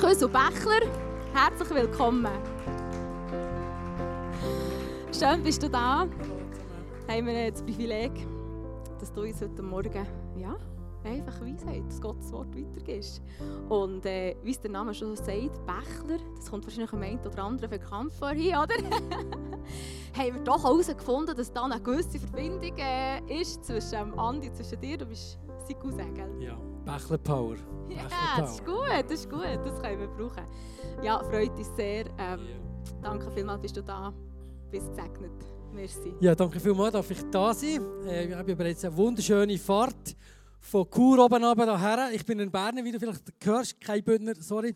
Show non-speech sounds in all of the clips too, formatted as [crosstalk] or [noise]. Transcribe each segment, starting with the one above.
Und Bächler, herzlich willkommen. Schön bist du da. Haben wir das Privileg, dass du uns heute Morgen ja, einfach Weisheit, dass Gottes Wort weitergibst. Und äh, wie es der Name schon sagt, Bächler, das kommt wahrscheinlich am einen oder anderen bekannt vor hier, oder? [laughs] haben wir doch herausgefunden, dass da eine gewisse Verbindung äh, ist zwischen ähm, Andi, zwischen dir, du bist sein Cousin, gell? Ja, Bächler Power. Ja, das ist gut, das ist gut, das können wir brauchen. Ja, freut uns sehr. Ähm, danke vielmals, bist du da. Bist gesegnet. Merci. Ja, danke vielmals, dass ich da sein. Äh, wir haben bereits eine wunderschöne Fahrt von Chur oben runter. Ich bin in Bern, wie du vielleicht hörst, kein Bündner, sorry.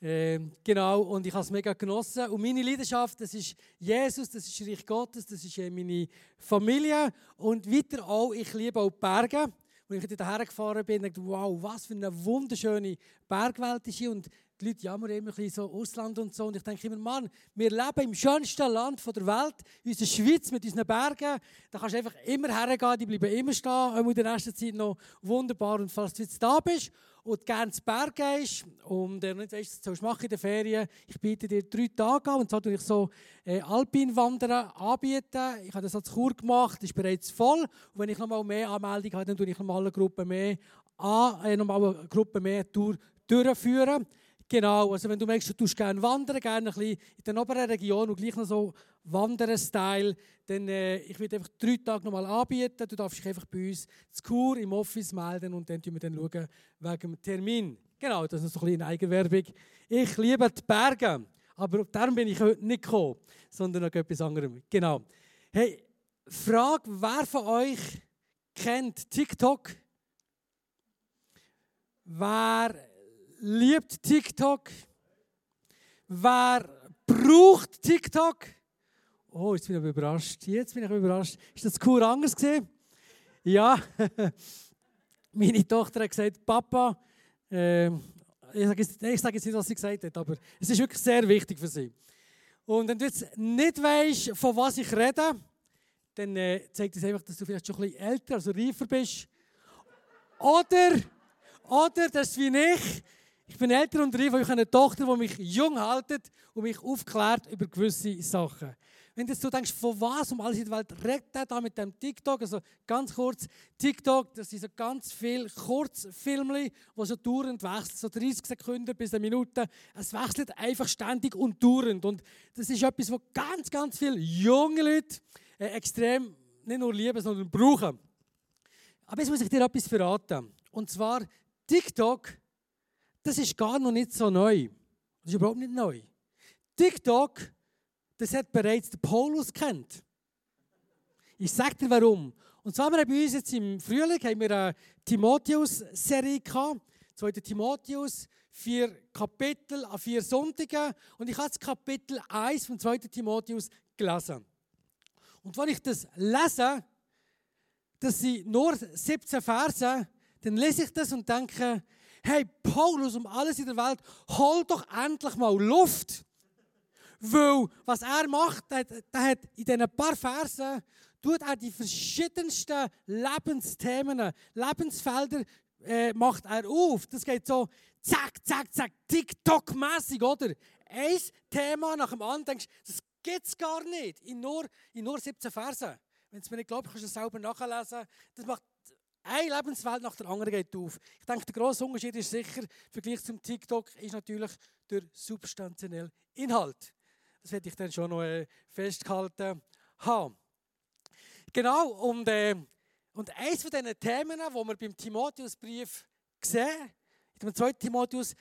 Äh, genau, und ich habe es mega genossen. Und meine Leidenschaft, das ist Jesus, das ist Reich Gottes, das ist äh, meine Familie. Und weiter auch, ich liebe auch Berge. Und ich hierher gefahren bin, dachte wow, was für eine wunderschöne Bergwelt ist hier. Und die Leute jammern immer ein bisschen so Ausland und so. Und ich denke immer, Mann, wir leben im schönsten Land der Welt, in unserer Schweiz mit unseren Bergen. Da kannst du einfach immer hergehen, die bleiben immer stehen, auch in der nächsten Zeit noch wunderbar. Und falls du jetzt da bist und gerne ins Berg gehst und äh, nicht weißt, was du machen in den Ferien, ich biete dir drei Tage an. Und zwar tue ich so äh, Alpinwandern anbieten. Ich habe das als Kur gemacht, ist bereits voll. Und wenn ich noch mal mehr Anmeldungen habe, dann tue ich noch mal eine Gruppe mehr an, äh, noch mal eine Gruppe mehr Tour durchführen. Genau, also wenn du merkst, du tust gerne wandern, gerne ein bisschen in der oberen Region und gleich noch so Wandern-Style, dann äh, ich werde einfach drei Tage nochmal anbieten. Du darfst dich einfach bei uns zu Kur im Office melden und dann schauen wir dann schauen wegen dem Termin. Genau, das ist so ein bisschen Eigenwerbung. Ich liebe die Berge, aber darum bin ich heute nicht gekommen, sondern noch etwas anderes. Genau. Hey, Frage, wer von euch kennt TikTok? Wer liebt TikTok? Wer braucht TikTok? Oh, jetzt bin ich überrascht. Jetzt bin ich überrascht. Ist das cool anders gesehen? Ja. [laughs] Meine Tochter hat gesagt, Papa, äh, ich sage jetzt, ich jetzt nicht, was sie gesagt hat, aber es ist wirklich sehr wichtig für sie. Und wenn du jetzt nicht weißt, von was ich rede, dann äh, zeigt es einfach, dass du vielleicht schon ein bisschen älter, also reifer bist. Oder, oder, das ist wie ich, ich bin älter und reif, ich habe eine Tochter, die mich jung hält und mich aufklärt über gewisse Sachen. Wenn du denkst, von was um alles in der Welt redet er da mit dem TikTok? Also ganz kurz, TikTok, das sind so ganz viele Kurzfilme, die so dauernd wechseln, so 30 Sekunden bis eine Minute. Es wechselt einfach ständig und dauernd. Und das ist etwas, was ganz, ganz viele junge Leute äh, extrem nicht nur lieben, sondern brauchen. Aber jetzt muss ich dir etwas verraten. Und zwar, TikTok, das ist gar noch nicht so neu. Das ist überhaupt nicht neu. TikTok das hat bereits der Paulus kennt. Ich sage dir warum. Und zwar haben wir bei uns jetzt im Frühling haben wir eine Timotheus-Serie gehabt. 2. Timotheus, vier Kapitel an vier Sonntagen. Und ich habe das Kapitel 1 von 2. Timotheus gelesen. Und wenn ich das lese, das sind nur 17 Verse, dann lese ich das und denke, hey, Paulus, um alles in der Welt, hol doch endlich mal Luft. Weil was er macht, der, der hat in diesen paar Versen tut er die verschiedensten Lebensthemen, Lebensfelder äh, macht er auf. Das geht so zack, zack, zack, TikTok-mässig, oder? Ein Thema nach dem anderen, denkst das gibt es gar nicht. In nur, in nur 17 Versen. Wenn es mir nicht glaubt, kannst du es selber nachlesen. Das macht eine Lebenswelt nach der anderen geht auf. Ich denke, der grosse Unterschied ist sicher, im Vergleich zum TikTok, ist natürlich der substanzielle Inhalt. Das werde ich dann schon noch äh, festgehalten haben. Genau, und, äh, und eines von diesen Themen, die wir beim Timotheusbrief sehen, dem 2. Timotheus,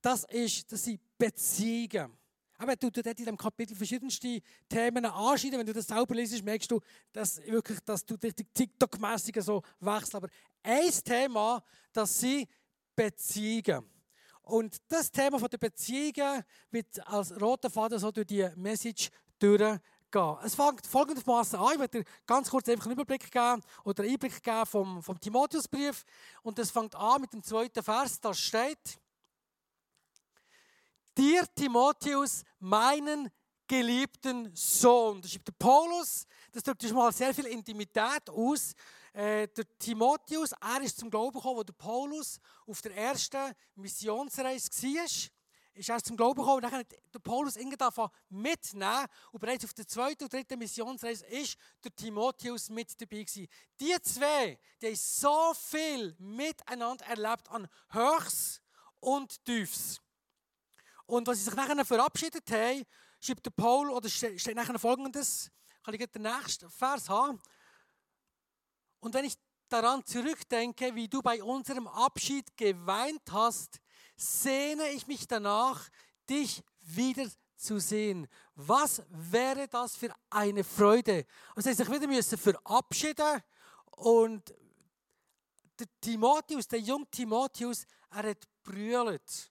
das, ist, das sind Beziehungen. Aber du dort in diesem Kapitel verschiedenste Themen anschneiden. Wenn du das selber liest, merkst du, dass, wirklich, dass du richtig TikTok-mässig so wechselst. Aber ein Thema, das sind Beziehungen. Und das Thema der Beziehungen wird als roter Faden so durch die Message durchgehen. Es fängt folgendermaßen an. Ich werde dir ganz kurz einfach einen Überblick geben oder einen Einblick geben vom, vom Timotheusbrief. Und das fängt an mit dem zweiten Vers. Da steht: Dir, Timotheus, meinen geliebten Sohn. Das schreibt der Paulus. Das drückt schon mal sehr viel Intimität aus äh, der Timotheus, er ist zum Glauben gekommen, wo der Paulus auf der ersten Missionsreise war. ist erst zum Glauben gekommen. Und dann hat der Paulus irgendwie mitnehmen. Und bereits auf der zweiten und dritten Missionsreise ist der Timotheus mit dabei gewesen. Die zwei, die haben so viel miteinander erlebt an Höchst und Tiefs. Und was sie sich nachher verabschiedet haben, schreibt der Paul, oder steht nachher folgendes, kann ich den nächsten Vers haben. Und wenn ich daran zurückdenke, wie du bei unserem Abschied geweint hast, sehne ich mich danach, dich wieder zu sehen. Was wäre das für eine Freude? Also, sich wieder müssen verabschieden und der Timotheus, der junge Timotheus, er hat brüllt,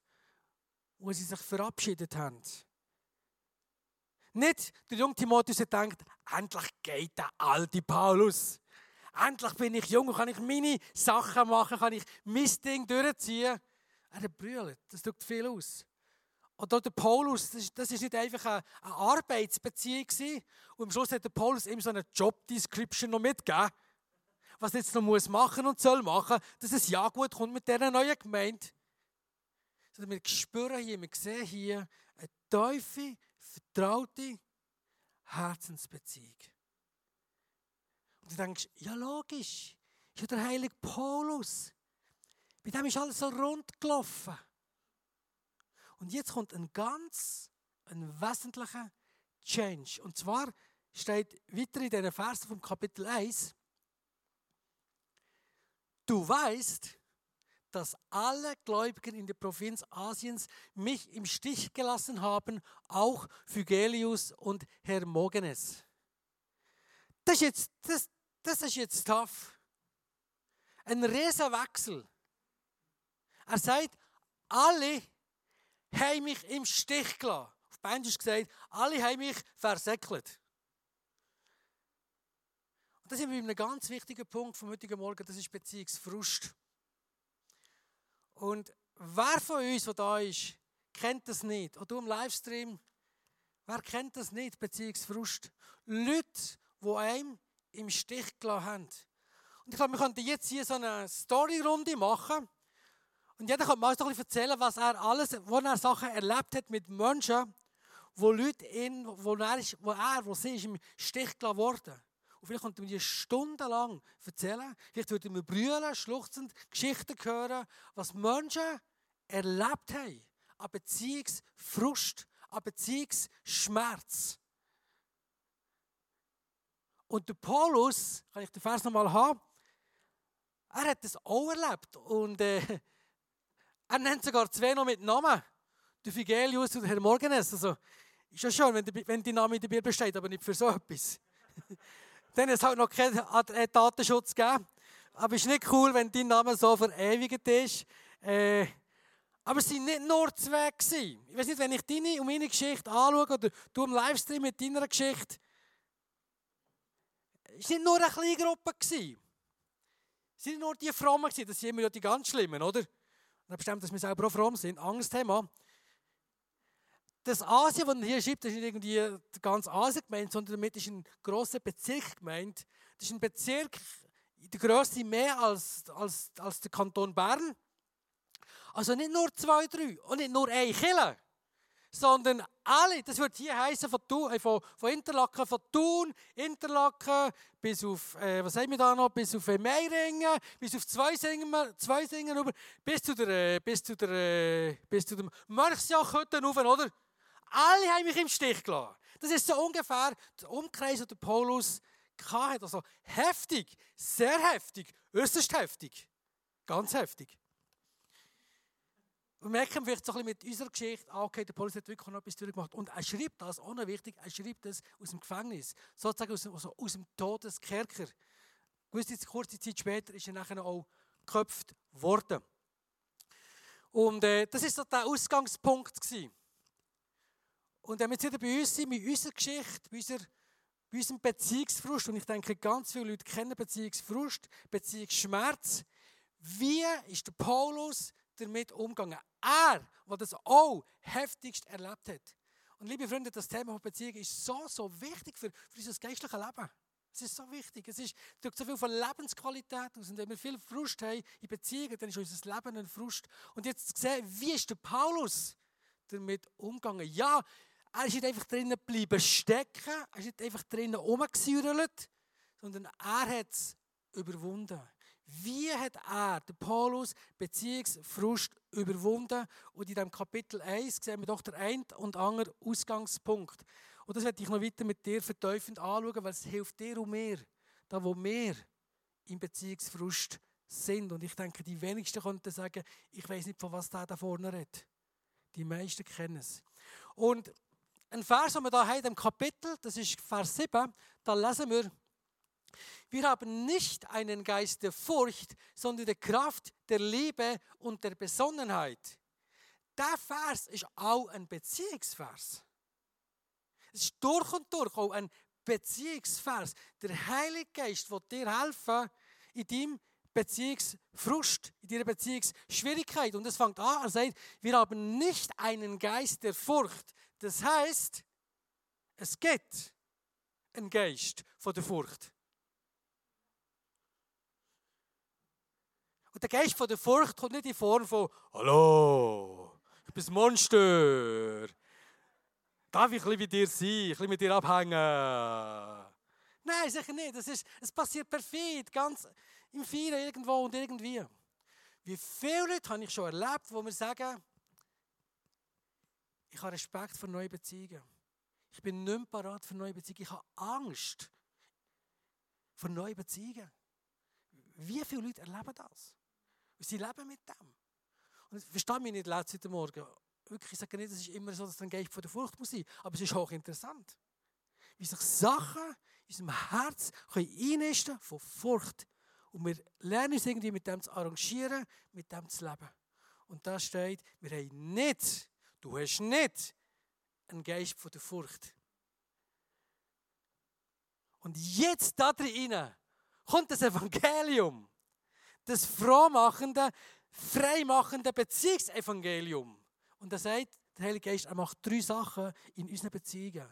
wo sie sich verabschiedet haben. Nicht der junge Timotheus hat gedacht, endlich geht der alte Paulus. Endlich bin ich jung und kann ich meine Sachen machen, kann ich mein Ding durchziehen. Er brüllt, das tut viel aus. Und der Paulus, das ist nicht einfach eine, Arbeitsbeziehung gewesen. Und am Schluss hat der Paulus ihm so eine Job-Description noch mitgegeben, was er jetzt noch muss machen und soll machen, dass es ja gut kommt mit dieser neuen Gemeinde. Sondern wir spüren hier, wir sehen hier eine tiefe, vertraute Herzensbeziehung. Und du denkst, ja logisch, ist ja der heilige Paulus. Bei dem ist alles so rund gelaufen. Und jetzt kommt ein ganz, ein wesentlicher Change. Und zwar steht weiter in diesen Versen vom Kapitel 1, du weißt, dass alle Gläubigen in der Provinz Asiens mich im Stich gelassen haben, auch Phygelius und Hermogenes. Das ist jetzt, das, das ist jetzt tough. Ein Riesenwechsel. Er sagt, alle haben mich im Stich gelassen. Auf Bändisch gesagt, alle haben mich versäckelt. Und das ist ein ganz wichtiger Punkt vom heutigen Morgen, das ist Beziehungsfrust. Und wer von uns, der da ist, kennt das nicht? Oder du im Livestream, wer kennt das nicht, Beziehungsfrust? Leute, die einem im Stich gelassen haben. Und ich glaube, wir könnten jetzt hier so eine Storyrunde machen. Und jeder kann mal ein bisschen erzählen, was er alles, wo er Sachen erlebt hat mit Menschen, wo Leute ihn, wo er, wo er, wo sie ist im Stich gelassen worden. Und vielleicht könnten wir die stundenlang erzählen. Vielleicht würden wir brüllen, schluchzend Geschichten hören, was Menschen erlebt haben. An Beziehungsfrust, an Beziehungsschmerz. Und der Paulus, kann ich den Vers nochmal haben, er hat das auch erlebt. Und äh, [laughs] er nennt sogar zwei noch mit Namen. Der Figelius und der Herr Morgenes. Also, ist ja schön, wenn, die, wenn die Name in der Bibel steht, aber nicht für so etwas. [laughs] Dann ist es halt noch keinen äh, Datenschutz gegeben. Aber es ist nicht cool, wenn dein Name so verewigt ist. Äh, aber es waren nicht nur zwei. Gewesen. Ich weiß nicht, wenn ich deine und meine Geschichte anschaue oder du im Livestream mit deiner Geschichte, es war nicht nur eine kleine Gruppe. Es waren nicht nur die Frommen, das sind immer ja die ganz Schlimmen, oder? Und bestimmt, dass wir selber auch fromm sind. Angstthema. Das Asien, das hier schreibt, das ist nicht irgendwie ganz Asien gemeint, sondern damit ist ein grosser Bezirk gemeint. Das ist ein Bezirk der Größe mehr als, als, als der Kanton Bern. Also nicht nur zwei, drei und nicht nur ein Killer sondern alle, das wird hier heißen von, äh, von, von Interlaken, von Thun, Interlaken, bis auf, äh, was haben wir da noch, bis auf äh, Meiringen, bis auf Zweisingen, Zweisingen rüber, bis zu der, äh, bis zu der, bis zu dem Mörchsjachhütten rauf, oder? Alle haben mich im Stich gelassen. Das ist so ungefähr der Umkreis, den Paulus hatte. Also heftig, sehr heftig, äußerst heftig, ganz heftig. Wir merken vielleicht so ein bisschen mit unserer Geschichte, ah, okay, der Paulus hat wirklich noch etwas durchgemacht. Und er schreibt das, auch noch wichtig, er schreibt das aus dem Gefängnis, sozusagen aus, also aus dem Todeskerker. Gewisse kurze Zeit später ist er nachher auch geköpft worden. Und äh, das ist so der Ausgangspunkt gewesen. Und wenn wir jetzt wieder bei uns sind, mit unserer Geschichte, bei, unserer, bei unserem Beziehungsfrust, und ich denke, ganz viele Leute kennen Beziehungsfrust, Beziehungsschmerz, wie ist der Paulus damit umgegangen. Er, der das auch heftigst erlebt hat. Und liebe Freunde, das Thema von Beziehung ist so, so wichtig für, für unser geistliches Leben. Es ist so wichtig. Es ist, drückt so viel von Lebensqualität aus. Und wenn wir viel Frust haben in Beziehungen, dann ist unser Leben ein Frust. Und jetzt sehen, wie ist der Paulus damit umgegangen. Ja, er ist nicht einfach drinnen geblieben stecken, er ist nicht einfach drinnen rumgesäuert, sondern er hat es überwunden. Wie hat er, der Paulus, Beziehungsfrust überwunden? Und in diesem Kapitel 1 sehen wir doch den einen und anderen Ausgangspunkt. Und das werde ich noch weiter mit dir verteufend anschauen, weil es hilft dir und mir, da wo wir im Beziehungsfrust sind. Und ich denke, die wenigsten könnten sagen, ich weiß nicht, von was der da vorne redet. Die meisten kennen es. Und ein Vers, den wir da haben im Kapitel, das ist Vers 7, da lesen wir, wir haben nicht einen Geist der Furcht, sondern der Kraft, der Liebe und der Besonnenheit. Der Vers ist auch ein Beziehungsvers. Es ist durch und durch auch ein Beziehungsvers. Der Heilige Geist wird dir helfen in deinem Beziehungsfrust, in deiner Beziehungsschwierigkeit. Und es fängt an, er sagt, wir haben nicht einen Geist der Furcht. Das heißt, es gibt einen Geist von der Furcht. Und der Geist von der Furcht kommt nicht in Form von Hallo, ich bin ein Monster. Darf ich ein bisschen bei dir sein, ein bisschen mit dir abhängen? Nein, sicher nicht. Das ist, es passiert perfekt, ganz im Feiern irgendwo und irgendwie. Wie viele Leute habe ich schon erlebt, wo mir sagen, ich habe Respekt vor neuen Beziehungen. Ich bin nicht mehr parat für neue Beziehungen. Ich habe Angst vor neuen Beziehungen. Wie viele Leute erleben das? Und sie leben mit dem. Und ich verstehe mich nicht letzten Morgen. Wirklich, ich sage nicht, es ist immer so, dass dann Geist von der Furcht muss sein. Aber es ist auch interessant. Wie sich Sachen in unserem Herz einnisten von Furcht. Und wir lernen uns irgendwie mit dem zu arrangieren, mit dem zu leben. Und da steht, wir haben nicht, du hast nicht einen Geist von der Furcht. Und jetzt da drin kommt das Evangelium das frohmachende, freimachende Beziehungsevangelium. Und er sagt, der Heilige Geist, er macht drei Sachen in unseren Beziehungen.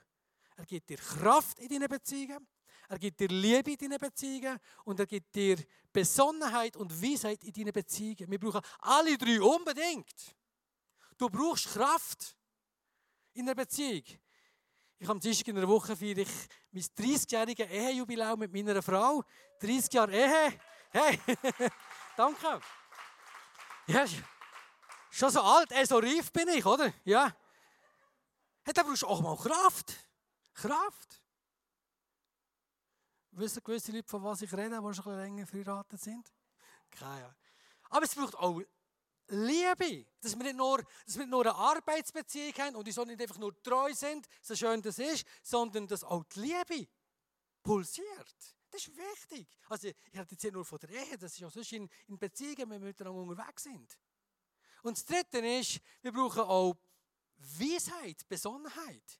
Er gibt dir Kraft in deinen Beziehungen, er gibt dir Liebe in deinen Beziehungen und er gibt dir Besonnenheit und Weisheit in deinen Beziehungen. Wir brauchen alle drei unbedingt. Du brauchst Kraft in einer Beziehung. Ich habe am Dienstag in einer Woche feiere ich mein 30-jähriges Ehejubiläum mit meiner Frau. 30 Jahre Ehe. Hey, [laughs] danke. Ja, schon so alt, eh, so reif bin ich, oder? Ja. Hey, da brauchst du auch mal Kraft. Kraft. Wissen gewisse Leute, von was ich rede, die schon länger verheiratet sind? Keine Aber es braucht auch Liebe. Dass wir nicht nur, dass wir nicht nur eine Arbeitsbeziehung haben und uns auch nicht einfach nur treu sind, so schön das ist, sondern dass auch die Liebe pulsiert. Das ist wichtig. Also, ich rede jetzt hier nur von der Ehe, das ist auch sonst in, in Beziehungen, wenn wir miteinander unterwegs sind. Und das Dritte ist, wir brauchen auch Weisheit, Besonnenheit.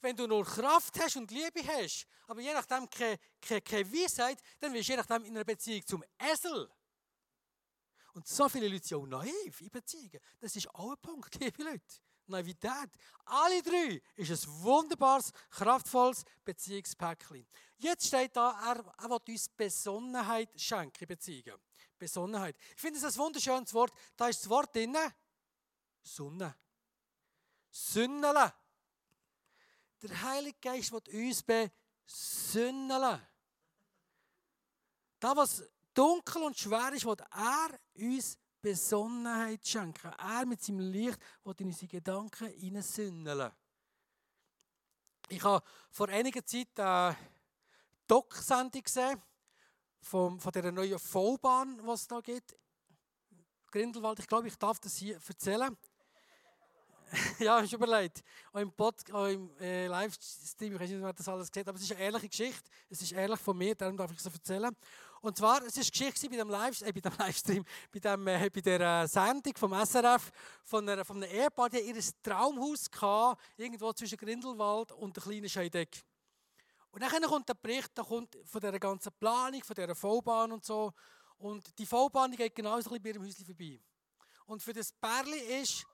Wenn du nur Kraft hast und Liebe hast, aber je nachdem keine, keine, keine Weisheit, dann wirst du je nachdem in einer Beziehung zum Esel. Und so viele Leute sind auch naiv in Beziehungen. Das ist auch ein Punkt, [laughs] liebe Leute. Naivität. Alle drei ist ein wunderbares, kraftvolles Beziehungspäckchen. Jetzt steht da, er, er will uns Besonnenheit schenken, Beziehungen. Besonnenheit. Ich finde es ein wunderschönes Wort. Da ist das Wort drin. Sonne. Sünnele. Der Heilige Geist will uns besünneln. Da, was dunkel und schwer ist, will er uns Besonnenheit schenken. Er mit seinem Licht will in unsere Gedanken hineinsündeln. Ich habe vor einiger Zeit eine Doc-Sendung gesehen von, von dieser neuen V-Bahn, die es da gibt. Grindelwald, ich glaube, ich darf das hier erzählen. [laughs] ja, ich überlegt. Auch im, Pod, auch im äh, Livestream, ich weiß nicht, wer das alles gesehen aber es ist eine ehrliche Geschichte. Es ist ehrlich von mir, darum darf ich es erzählen. Und zwar, es war Geschichte bei dem, Live, äh, bei dem [laughs] Livestream, bei, dem, äh, bei der äh, Sendung vom SRF von, einer, von einem Ehepaar, die ihr Traumhaus hatte, irgendwo zwischen Grindelwald und der kleinen Scheideck. Und dann kommt der Bericht der kommt von dieser ganzen Planung, von dieser V-Bahn und so. Und die V-Bahn geht genauso ein bisschen bei ihrem Häuschen vorbei. Und für das Pärli ist,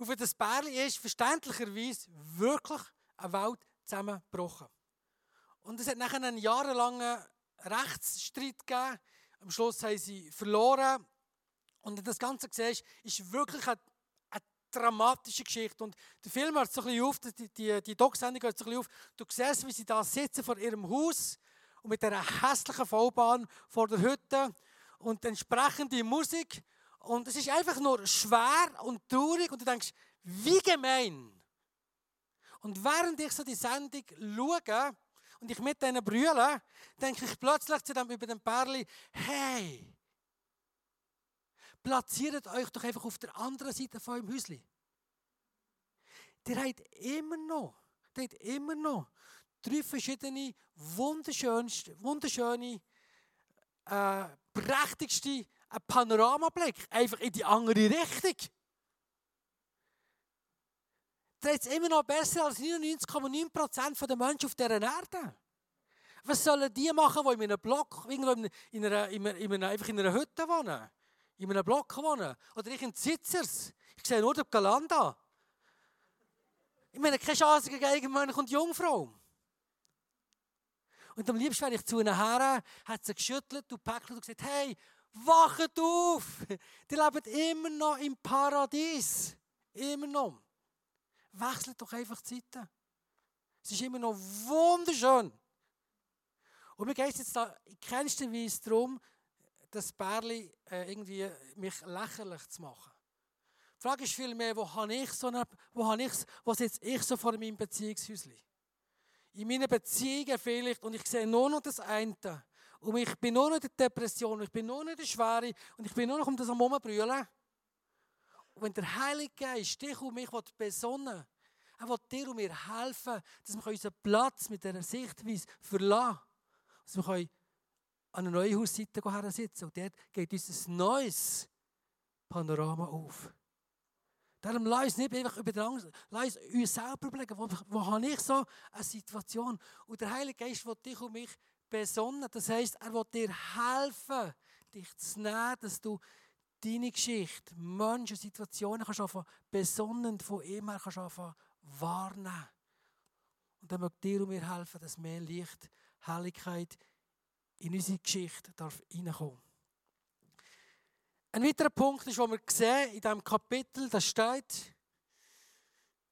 und für das Pärli ist verständlicherweise wirklich eine Welt zusammengebrochen. Und es hat nachher einen jahrelangen Rechtsstreit gegeben. Am Schluss haben sie verloren. Und das Ganze siehst, ist wirklich eine, eine dramatische Geschichte. Und der Film hört so ein auf, die, die, die Doc-Sendung hört so ein bisschen auf. Du siehst, wie sie da sitzen vor ihrem Haus und mit dieser hässlichen Vollbahn vor der Hütte und entsprechende Musik. Und es ist einfach nur schwer und traurig und du denkst, wie gemein. Und während ich so die Sendung schaue und ich mit denen brülle, denke ich plötzlich zu dem über den Perli, hey, platziert euch doch einfach auf der anderen Seite von eurem Häuschen. Der hat immer noch, der hat immer noch drei verschiedene wunderschönste, wunderschöne, äh, prächtigste Panoramablick, einfach in die andere Richtung. Das ist immer noch besser als 99,9% der Menschen auf dieser Erde. Was sollen die machen, die in einem Block, irgendwo in einer, in einer, in einer, in einer Hütte wohnen? In einem Block wohnen? Oder ich in Zitzers? Ich sehe nur den Galanda. Ich meine, keine Chance gegen Eigenmönch und Jungfrau. Und am liebsten, wenn ich zu ihnen her, hat sie geschüttelt und gepäckelt und gesagt, hey, wachet auf! Die leben immer noch im Paradies. Immer noch. Wechselt doch einfach die Zeiten. Es ist immer noch wunderschön. Und mir geht es jetzt da in keinster Weise darum, das Bärli äh, irgendwie mich lächerlich zu machen. Die Frage ist vielmehr, wo habe ich so eine, wo habe ich, wo sitze ich so vor meinem Beziehungshäuschen? In meinen Beziehungen vielleicht und ich sehe nur noch das eine. Und ich bin nur noch in der Depression, ich bin nur noch in der Schwere und ich bin nur noch um das am. Und wenn der Heilige Geist dich und mich besonnen er will dir und mir helfen, dass wir unseren Platz mit dieser Sichtweise verlassen Dass wir an einer neuen Hausseite sitzen und dort geht uns ein neues Panorama auf. Darum lass uns nicht einfach über den Angst, lass uns selber überlegen, wo, wo habe ich so eine Situation? Und der Heilige Geist will dich und mich besonnen. Das heisst, er will dir helfen, dich zu nehmen, dass du deine Geschichte, Menschen, Situationen kannst anfangen, besonnen von ihm her kannst anfangen, wahrnehmen. Und dann möchte dir und mir helfen, dass mehr Licht, Helligkeit in unsere Geschichte darf reinkommen. Ein weiterer Punkt ist, wo wir sehen in diesem Kapitel, das steht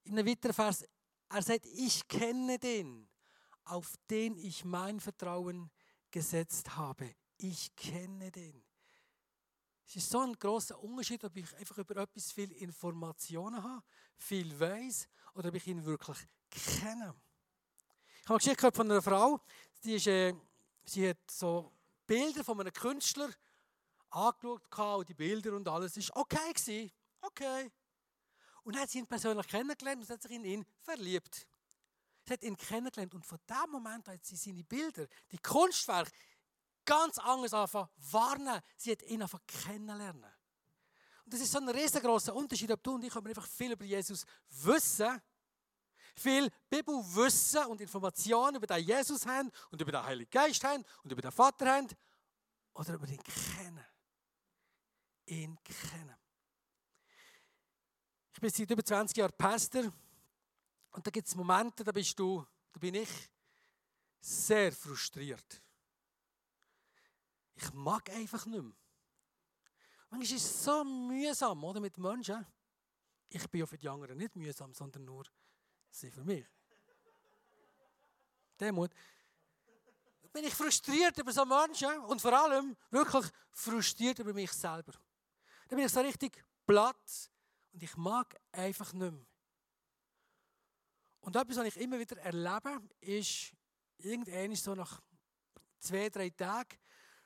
in einem weiteren Vers, er sagt, ich kenne den, auf den ich mein Vertrauen gesetzt habe. Ich kenne den. Es ist so ein großer Unterschied, ob ich einfach über etwas viel Informationen habe, viel weiß oder ob ich ihn wirklich kenne. Ich habe eine Geschichte von einer Frau, die, ist, äh, sie hat so Bilder von einem Künstler angeschaut und die Bilder und alles ist okay gewesen. Okay. Und dann hat sie ihn persönlich kennengelernt und hat sich in ihn verliebt. Hat ihn kennengelernt und von dem Moment hat sie seine Bilder, die Kunstwerke, ganz anders anfangen warnen. Sie hat ihn einfach kennenlernen. Und das ist so ein riesengroßer Unterschied, ob du und ich können einfach viel über Jesus wissen, viel Bibelwissen und Informationen über den Jesus haben und über den Heiligen Geist haben und über den Vater haben, oder über ihn kennen. Ihn kennen. Ich bin seit über 20 Jahren Pastor und da gibt es Momente, da bist du, da bin ich sehr frustriert. Ich mag einfach nicht mehr. Manchmal ist es so mühsam, oder, mit Menschen. Ich bin ja für die anderen nicht mühsam, sondern nur sie für mich. [laughs] Demut. Bin ich frustriert über so Menschen und vor allem wirklich frustriert über mich selber. Dann bin ich so richtig platt und ich mag einfach nicht mehr. Und etwas, was ich immer wieder erlebe, ist, irgendwann so nach zwei, drei Tagen,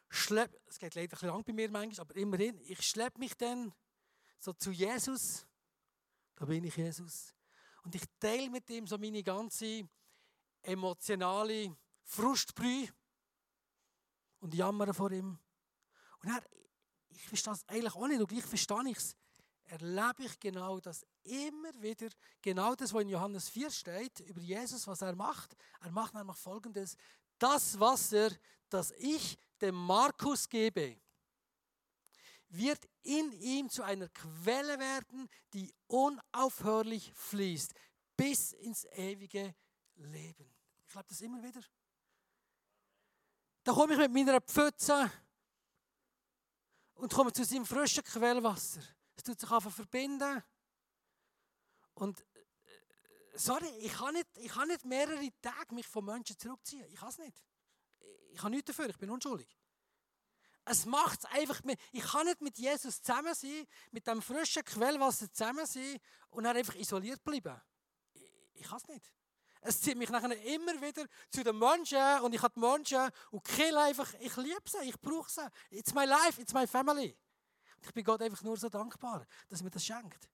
schlepp, es geht leider ein lang bei mir manchmal, aber immerhin, ich schleppe mich dann so zu Jesus. Da bin ich Jesus. Und ich teile mit ihm so meine ganze emotionale Frustbrühe und jammere vor ihm. Und er, ich verstehe das eigentlich auch nicht und gleich verstehe ich es. Erlebe ich genau das immer wieder, genau das, was in Johannes 4 steht, über Jesus, was er macht. Er macht nämlich folgendes: Das Wasser, das ich dem Markus gebe, wird in ihm zu einer Quelle werden, die unaufhörlich fließt, bis ins ewige Leben. Ich glaube das immer wieder. Da komme ich mit meiner Pfütze und kommen zu seinem frischen Quellwasser. Es tut sich einfach verbinden. Und äh, sorry, ich kann, nicht, ich kann nicht mehrere Tage mich von Menschen zurückziehen. Ich kann es nicht. Ich habe nichts dafür, ich bin unschuldig. Es macht es einfach mit. Ich kann nicht mit Jesus zusammen sein, mit dem frischen Quellwasser zusammen sein und dann einfach isoliert bleiben. Ich, ich kann es nicht. Es zieht mich nachher immer wieder zu den Menschen und ich habe die Menschen und kill einfach. Ich liebe sie, ich brauche sie. It's my life, it's my family. Ich bin Gott einfach nur so dankbar, dass er mir das schenkt.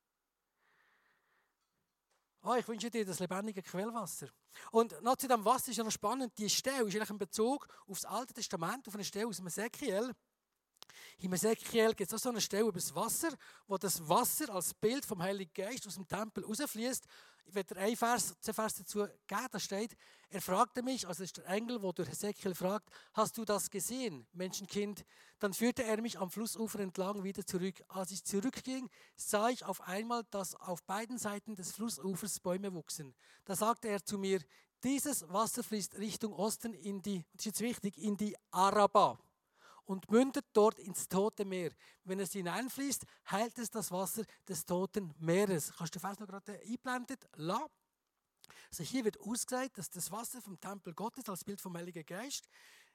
Oh, ich wünsche dir das lebendige Quellwasser. Und noch zu dem Wasser ist ja noch spannend. Die Stelle ist eigentlich ein Bezug auf das Alte Testament, auf eine Stelle aus dem Ezekiel. Im Ezekiel gibt es auch so eine Stelle über das Wasser, wo das Wasser als Bild vom Heiligen Geist aus dem Tempel rausfließt. Ich werde einen Vers, zwei Vers dazu geben, da steht, er fragte mich, also ist der Engel, wo durch Ezekiel fragt, hast du das gesehen, Menschenkind? Dann führte er mich am Flussufer entlang wieder zurück. Als ich zurückging, sah ich auf einmal, dass auf beiden Seiten des Flussufers Bäume wuchsen. Da sagte er zu mir, dieses Wasser fließt Richtung Osten in die, das ist jetzt wichtig, in die Araba und mündet dort ins Tote Meer. Wenn es hineinfließt, heilt es das Wasser des Toten Meeres. Kannst du fast noch gerade einblenden? La. Also hier wird ausgesagt, dass das Wasser vom Tempel Gottes als Bild vom Heiligen Geist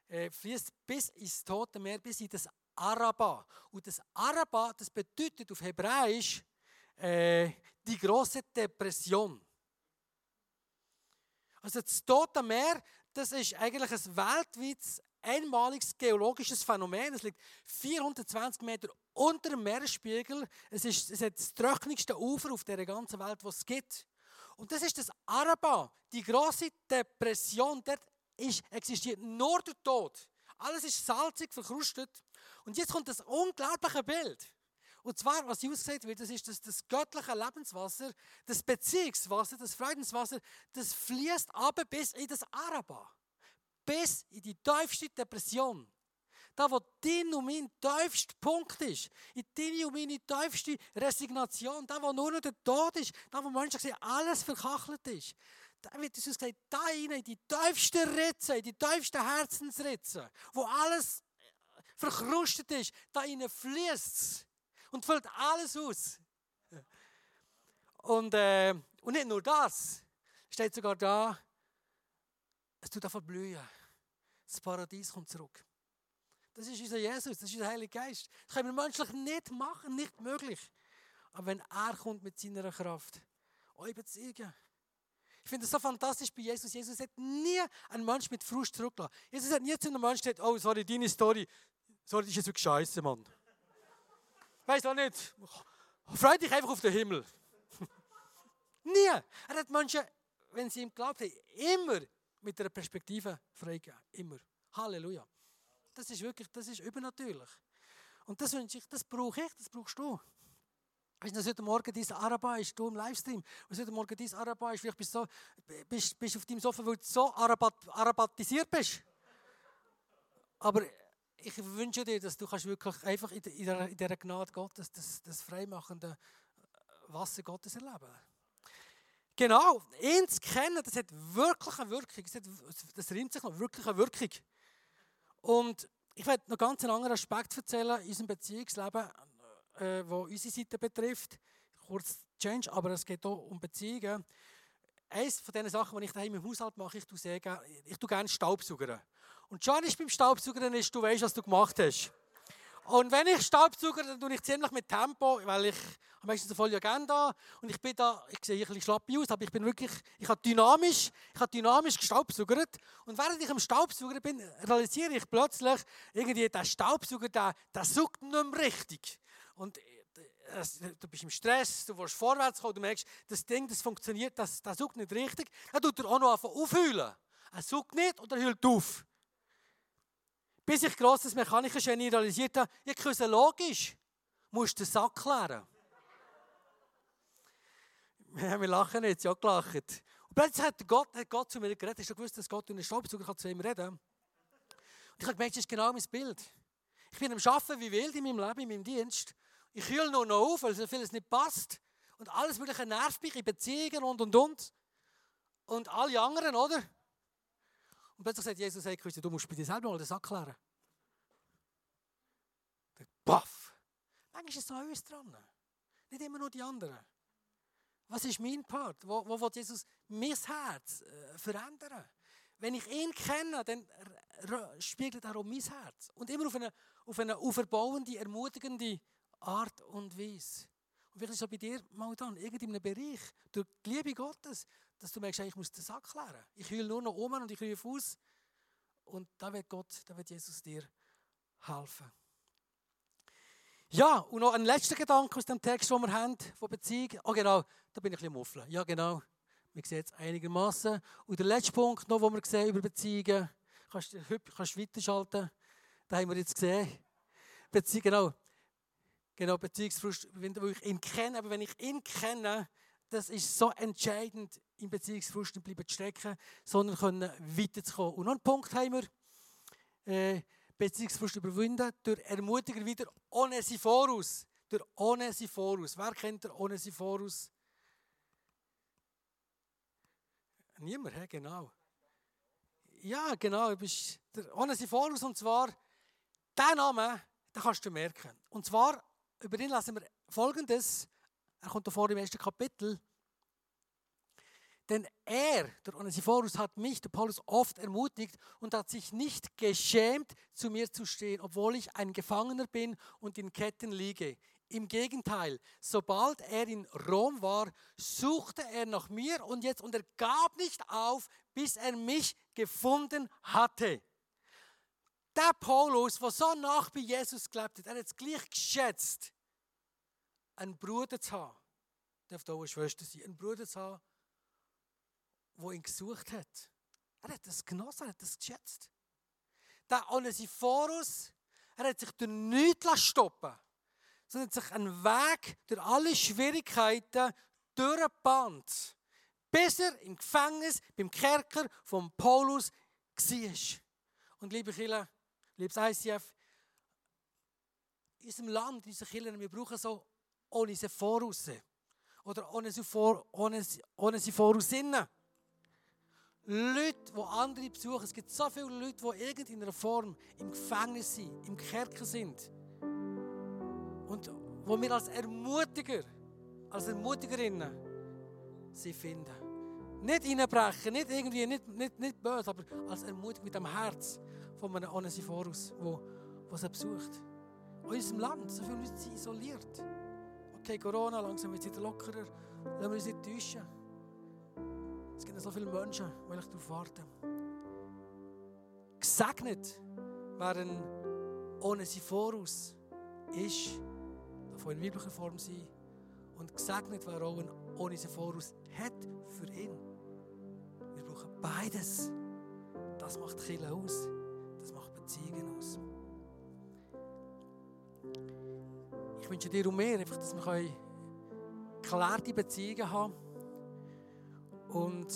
äh, fließt bis ins Tote Meer, bis in das Araba. Und das Araba, das bedeutet auf Hebräisch äh, die große Depression. Also das Tote Meer, das ist eigentlich ein weltweites einmaliges geologisches Phänomen. Es liegt 420 Meter unter dem Meeresspiegel. Es, ist, es hat das trockenste Ufer auf der ganzen Welt, was es gibt. Und das ist das Araba, die große Depression. Dort ist, existiert nur der Tod. Alles ist salzig, verkrustet. Und jetzt kommt das unglaubliche Bild. Und zwar, was ausgesagt wird, das ist das, das göttliche Lebenswasser, das Beziehungswasser, das Freudenswasser, das fließt aber bis in das Araba bis in die tiefste Depression. Da, wo dein und mein tiefster Punkt ist. In deine und meine tiefste Resignation. Da, wo nur noch der Tod ist. Da, wo Menschen sehen, alles verkachelt ist. Da wird uns gesagt, da rein, in die tiefsten Ritze, in die tiefsten Herzensritze, wo alles verkrustet ist, da rein fließt es und füllt alles aus. Und, äh, und nicht nur das, steht sogar da, es tut einfach blühen. Das Paradies kommt zurück. Das ist unser Jesus, das ist unser Heiliger Geist. Das können wir menschlich nicht machen, nicht möglich. Aber wenn er kommt mit seiner Kraft, euch bezeugen. Ich finde es so fantastisch bei Jesus. Jesus hat nie einen Mensch mit Frust zurückgelassen. Jesus hat nie zu einem Menschen gesagt, oh, sorry, deine Story, sorry, das ist jetzt scheiße, Mann. Weißt du nicht? Freu dich einfach auf den Himmel. [laughs] nie. Er hat Menschen, wenn sie ihm glaubt haben, immer mit einer Perspektive freigeben. Immer. Halleluja. Das ist wirklich, das ist übernatürlich. Und das wünsche ich, das brauche ich, das brauchst du. Weißt du, heute Morgen dein Araber ist, du im Livestream, und heute Morgen dein Araber ist, vielleicht bist du so, bist, bist auf deinem Sofa, weil du so arabat, arabatisiert bist. Aber ich wünsche dir, dass du kannst wirklich einfach in dieser, in dieser Gnade Gottes das, das freimachende Wasser Gottes erleben kannst. Genau, ihn zu kennen, das hat wirklich eine Wirkung. Das, hat, das reimt sich noch, wirklich eine Wirkung. Und ich werde noch ganz einen anderen Aspekt erzählen in unserem Beziehungsleben, äh, wo unsere Seite betrifft. Kurz Change, aber es geht auch um Beziehungen. Eines von den Sachen, die ich daheim im Haushalt mache, ich tue, sehr gerne, ich tue gerne Staubsaugern. Und schon ist beim Staubsaugern ist, du weißt, was du gemacht hast. Und wenn ich Staubsauger, dann tue ich ziemlich mit Tempo, weil ich habe meistens eine volle Agenda und ich bin da, ich sehe ein bisschen schlappi aus, aber ich bin wirklich, ich habe dynamisch, ich habe dynamisch gestaubsaugert. Und während ich am Staubsauger bin, realisiere ich plötzlich, irgendwie der Staubsauger, der, der saugt nicht mehr richtig. Und äh, du bist im Stress, du willst vorwärts kommen, du merkst, das Ding, das funktioniert, das, das saugt nicht richtig. Dann tut er auch noch aufheulen. Er saugt nicht oder hüllt auf. Bis ich grosses Mechanikergenie realisiert habe, ich kann logisch, musst du den Sack klären. Wir lachen jetzt, ja gelacht. Und plötzlich hat Gott, hat Gott zu mir geredet. Hast du gewusst, dass Gott in einem Staubsauger zu ihm reden Und ich habe gemerkt, das ist genau mein Bild. Ich bin am Arbeiten wie wild in meinem Leben, in meinem Dienst. Ich heule nur noch auf, weil so vieles nicht passt. Und alles Mögliche nervt mich in Beziehungen und und und. Und alle anderen, oder? Und plötzlich sagt Jesus, hey, du musst bei dir selber mal das erklären. Paff! Manchmal ist es noch uns dran. Nicht immer nur die anderen. Was ist mein Part? Wo, wo will Jesus mein Herz äh, verändern? Wenn ich ihn kenne, dann spiegelt er auch mein Herz. Und immer auf eine, auf eine auferbauende, ermutigende Art und Weise. Und vielleicht ist es bei dir mal dann, irgendeinem Bereich, durch die Liebe Gottes, dass du merkst, ich muss den Sack klären. Ich heule nur noch um und ich rufe aus. Und da wird Gott, da wird Jesus dir helfen. Ja, und noch ein letzter Gedanke aus dem Text, den wir haben, von Beziehung. Oh genau, da bin ich ein bisschen muffle. Ja genau, wir sehen es einigermaßen. Und der letzte Punkt, noch, den wir sehen über Beziehungen, kannst du kannst weiterschalten, da haben wir jetzt gesehen. Beziehung, genau, genau, Beziehungsfrust, wenn ich ihn kenne, aber wenn ich ihn kenne, das ist so entscheidend, im Beziehungsfrust nicht bleiben zu stecken, sondern können weiterzukommen. Und noch einen Punkt haben wir, äh, Beziehungsfrust überwinden, durch Ermutiger wieder ohne sie voraus. Durch ohne sie voraus. Wer kennt der ohne sie voraus? Niemand, he? genau. Ja, genau, du bist der ohne sie voraus und zwar, diesen Namen, den kannst du merken. Und zwar, über ihn lesen wir folgendes, er kommt da vor im ersten Kapitel, denn er, der Onesiphorus, hat mich, der Paulus, oft ermutigt und hat sich nicht geschämt, zu mir zu stehen, obwohl ich ein Gefangener bin und in Ketten liege. Im Gegenteil, sobald er in Rom war, suchte er nach mir und jetzt und er gab nicht auf, bis er mich gefunden hatte. Der Paulus, der so nach bei Jesus gelebt hat, er hat es gleich geschätzt, einen Bruder zu haben. Darf auch eine Schwester sein, einen Bruder zu haben, wo ihn gesucht hat. Er hat das genossen, er hat das geschätzt. Der Onesiphorus, er hat sich durch nichts stoppen sondern hat sich einen Weg durch alle Schwierigkeiten durchgebannt, bis er im Gefängnis, beim Kerker von Paulus war. Und liebe Kinder, liebes ICF, in unserem Land, in unseren Kindern, wir brauchen so Onesiphorus oder Onesiphorus-Innen. Leute, die andere besuchen. Es gibt so viele Leute, die irgendeiner Form im Gefängnis sind, im Kerker sind. Und wo wir als Ermutiger, als Ermutigerinnen sie finden. Nicht reinbrechen, nicht irgendwie, nicht, nicht, nicht böse, aber als Ermutigung mit dem Herz von einem Onesiphorus, wo, wo sie besucht. In unserem Land, so viele Leute sind isoliert. Okay, Corona, langsam wird es wieder lockerer. Lassen wir uns nicht täuschen. Es gibt so viele Menschen, die ich darauf warten. Gesegnet wären ohne sie voraus ist, darf in weiblicher Form sein. Und gesegnet wäre auch ohne sie voraus hat für ihn. Wir brauchen beides. Das macht Kiel aus. Das macht Beziehungen aus. Wünsche dir um mehr, einfach, dass wir geklärte Beziehungen haben und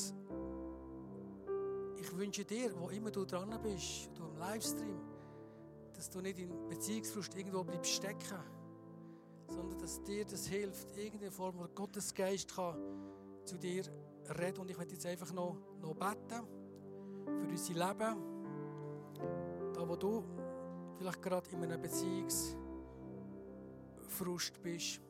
ich wünsche dir, wo immer du dran bist, du im Livestream, dass du nicht in Beziehungsfrust irgendwo bleibst stecken, sondern dass dir das hilft, irgendeine Form, wo Gottes Geist kann zu dir reden. Und ich möchte jetzt einfach noch, noch beten für unser Leben. Da, wo du vielleicht gerade in einer Beziehungsfrust bist.